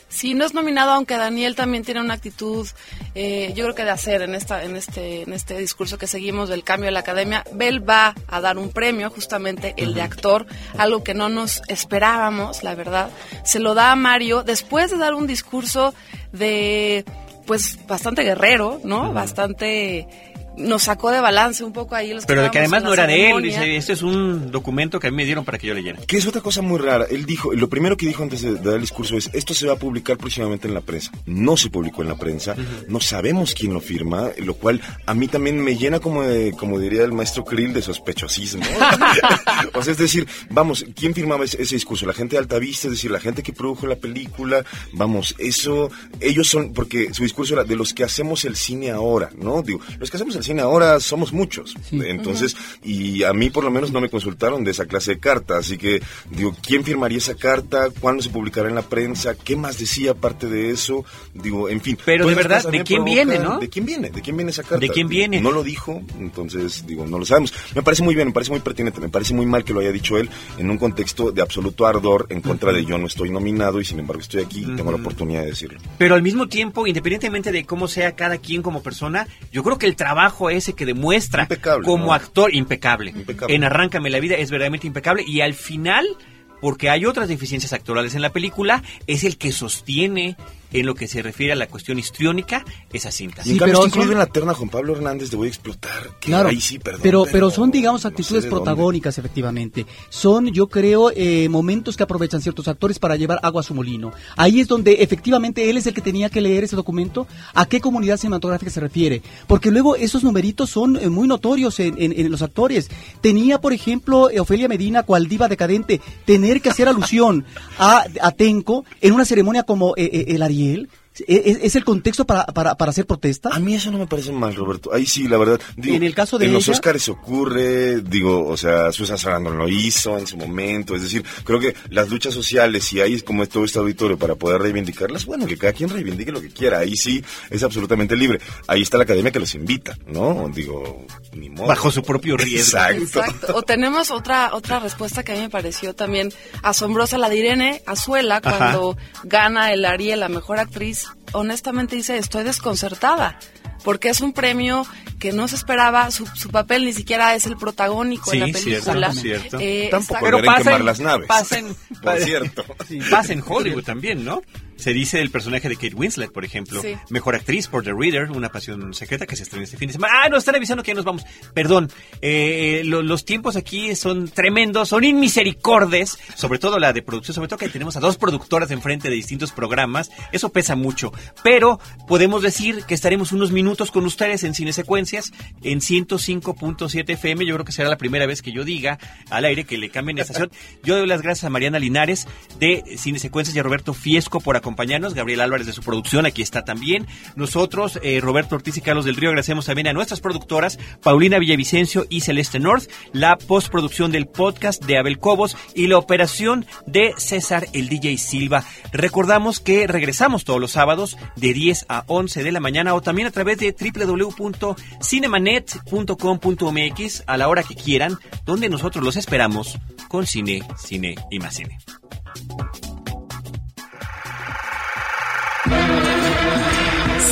Sí, no es nominado, aunque Daniel también tiene una actitud, eh, yo creo que de hacer en esta, en este, en este discurso que seguimos del cambio de la academia. Bell va a dar un premio, justamente el de actor, algo que no nos esperábamos, la verdad. Se lo da a Mario después de dar un discurso de, pues, bastante guerrero, ¿no? Bastante nos sacó de balance un poco ahí. Los Pero de que además no era ceremonia. de él, dice, este es un documento que a mí me dieron para que yo leyera. Que es otra cosa muy rara. Él dijo, lo primero que dijo antes de, de dar el discurso es, esto se va a publicar próximamente en la prensa. No se publicó en la prensa, uh -huh. no sabemos quién lo firma, lo cual a mí también me llena como de, como diría el maestro Krill, de sospechosismo. o sea, es decir, vamos, ¿quién firmaba ese, ese, discurso? La gente de Altavista, es decir, la gente que produjo la película, vamos, eso, ellos son, porque su discurso era de los que hacemos el cine ahora, ¿no? Digo, los que hacemos el cine. Ahora somos muchos. Entonces, y a mí por lo menos no me consultaron de esa clase de carta. Así que, digo, ¿quién firmaría esa carta? ¿Cuándo se publicará en la prensa? ¿Qué más decía aparte de eso? Digo, en fin. Pero de verdad, ¿de quién provocan- viene, no? ¿De quién viene? ¿De quién viene esa carta? ¿De quién viene? No lo dijo, entonces, digo, no lo sabemos. Me parece muy bien, me parece muy pertinente, me parece muy mal que lo haya dicho él en un contexto de absoluto ardor en contra de yo no estoy nominado y sin embargo estoy aquí y tengo la oportunidad de decirlo. Pero al mismo tiempo, independientemente de cómo sea cada quien como persona, yo creo que el trabajo ese que demuestra como ¿no? actor impecable, Impecable. en Arráncame la vida es verdaderamente impecable y al final, porque hay otras deficiencias actorales en la película, es el que sostiene en lo que se refiere a la cuestión histriónica esa cinta. Y en cambio incluido en la terna Juan Pablo Hernández de Voy a explotar. Que Claro, ahí sí, perdón. pero, pero son, digamos, actitudes protagónicas, efectivamente. Son, yo creo, eh, momentos que aprovechan ciertos actores para llevar agua a su molino. Ahí es donde, efectivamente, él es el que tenía que leer ese documento. ¿A qué comunidad cinematográfica se refiere? Porque luego esos numeritos son eh, muy notorios en, en- en los actores. Tenía, por ejemplo, eh, Ofelia Medina, cual diva decadente, tener que hacer alusión a, a Tenco en una ceremonia como eh, eh, el Ariel. Yale ¿Es, es el contexto para, para, para hacer protesta? A mí eso no me parece mal, Roberto. Ahí sí, la verdad. Digo, En el caso de En los Oscars se ocurre, digo, o sea, Susan Sarandon lo hizo en su momento. Es decir, creo que las luchas sociales, y hay como todo este auditorio para poder reivindicarlas, bueno, que cada quien reivindique lo que quiera. Ahí sí es absolutamente libre. Ahí está la academia que los invita, ¿no? Digo, ni modo. Bajo su propio riesgo. Exacto. Exacto. O tenemos otra otra respuesta que a mí me pareció también asombrosa, la de Irene Azuela, Ajá. cuando gana el Ariel, la mejor actriz. Honestamente dice, estoy desconcertada, porque es un premio que no se esperaba, su, su papel ni siquiera es el protagónico en la Sí, película. cierto, cierto. Eh, Tampoco está- deberían quemar las naves. Pasen, Por cierto. Sí, pasa en Hollywood también, ¿no? Se dice del personaje de Kate Winslet, por ejemplo. Sí. Mejor actriz por The Reader, una pasión secreta que se estrena este fin de semana. Ah, nos están avisando que ya nos vamos. Perdón, eh, lo- los tiempos aquí son tremendos, son inmisericordes, sobre todo la de producción, sobre todo que tenemos a dos productoras enfrente de distintos programas. Eso pesa mucho. Pero podemos decir que estaremos unos minutos con ustedes en Cine Secuencias en 105.7 FM. Yo creo que será la primera vez que yo diga al aire que le cambien de estación. Yo doy las gracias a Mariana Linares de Cine Secuencias y a Roberto Fiesco por acompañarnos. Gabriel Álvarez de su producción, aquí está también. Nosotros, eh, Roberto Ortiz y Carlos del Río, agradecemos también a nuestras productoras, Paulina Villavicencio y Celeste North, la postproducción del podcast de Abel Cobos y la operación de César el DJ Silva. Recordamos que regresamos todos los sábados de 10 a 11 de la mañana o también a través de www.cinemanet.com.mx a la hora que quieran, donde nosotros los esperamos con cine, cine y más cine.